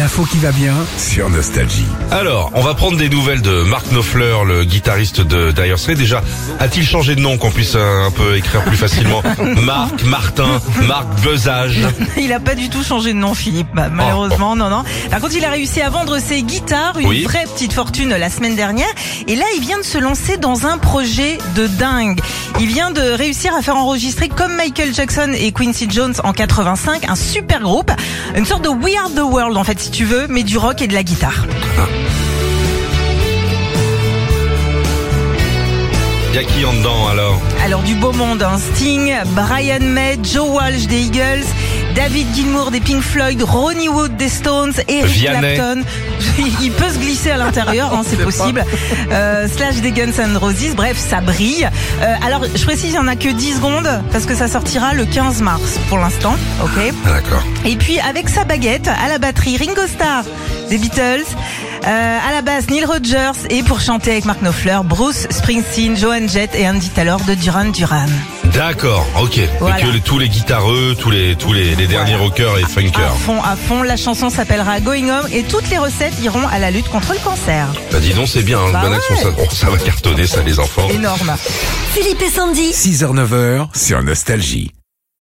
L'info qui va bien sur Nostalgie. Alors, on va prendre des nouvelles de Mark Knopfler, le guitariste de Dire Straits. Déjà, a-t-il changé de nom qu'on puisse euh, un peu écrire plus facilement Marc, Martin, Marc Bezage. Il a pas du tout changé de nom, Philippe. Bah, malheureusement, non, non. Par contre, il a réussi à vendre ses guitares, une Oui. vraie petite fortune la semaine dernière. Et là, il vient de se lancer dans un projet de dingue. Il vient de réussir à faire enregistrer, comme Michael Jackson et Quincy Jones en 85, un super groupe. Une sorte de We Are the World, en fait, tu veux, mais du rock et de la guitare. Y a qui en dedans alors Alors du beau monde, hein. Sting, Brian May, Joe Walsh des Eagles, David Gilmour des Pink Floyd, Ronnie Wood des Stones, Eric Vianney. Clapton. Il peut se glisser à l'intérieur, hein, c'est possible. Euh, slash des Guns N' Roses, bref, ça brille. Euh, alors je précise, il n'y en a que 10 secondes parce que ça sortira le 15 mars pour l'instant, ok? Ah, D'accord. et puis avec sa baguette, à la batterie, Ringo Starr des Beatles, euh, à la basse Neil Rogers et pour chanter avec Mark Knopfler, Bruce Springsteen, Joan Jett et Andy Taylor de Duran Duran. D'accord, ok. Et Voilà. que les- tous les guitareux, tous les tous les, les derniers rockers et À funkers. fond, à fond, la chanson s'appellera Going Home et toutes les recettes iront à la lutte contre le cancer. Bah dis donc, c'est bien, hein, Bah ouais. ça, oh, ça va cartonner ça les enfants. Énorme. Philippe et Sandy. 6h-9h sur Nostalgie.